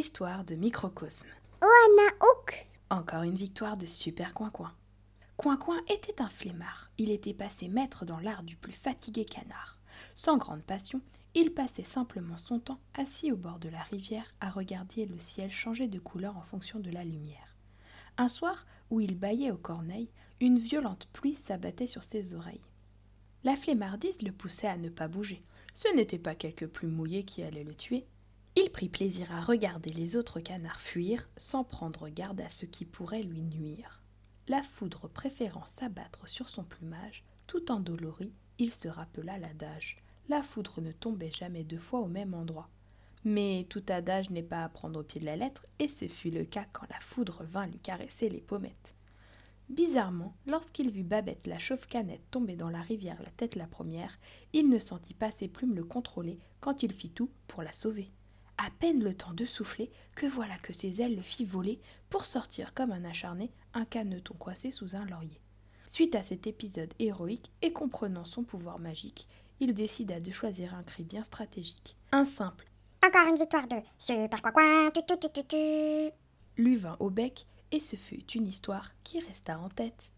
Histoire de microcosme. Encore une victoire de Super Coin Coin. Coin Coin était un flemmard. Il était passé maître dans l'art du plus fatigué canard. Sans grande passion, il passait simplement son temps assis au bord de la rivière à regarder le ciel changer de couleur en fonction de la lumière. Un soir, où il bâillait aux corneilles, une violente pluie s'abattait sur ses oreilles. La flemmardise le poussait à ne pas bouger. Ce n'était pas quelques plumes mouillées qui allaient le tuer. Il prit plaisir à regarder les autres canards fuir sans prendre garde à ce qui pourrait lui nuire. La foudre préférant s'abattre sur son plumage, tout endolori, il se rappela l'adage. La foudre ne tombait jamais deux fois au même endroit. Mais tout adage n'est pas à prendre au pied de la lettre, et ce fut le cas quand la foudre vint lui caresser les pommettes. Bizarrement, lorsqu'il vit Babette la chauve-canette tomber dans la rivière la tête la première, il ne sentit pas ses plumes le contrôler quand il fit tout pour la sauver. À peine le temps de souffler que voilà que ses ailes le fit voler pour sortir comme un acharné un caneton coincé sous un laurier. Suite à cet épisode héroïque et comprenant son pouvoir magique, il décida de choisir un cri bien stratégique. Un simple Encore une victoire de Super Coin Coin. Tu, tu, tu, tu, tu. lui vint au bec et ce fut une histoire qui resta en tête.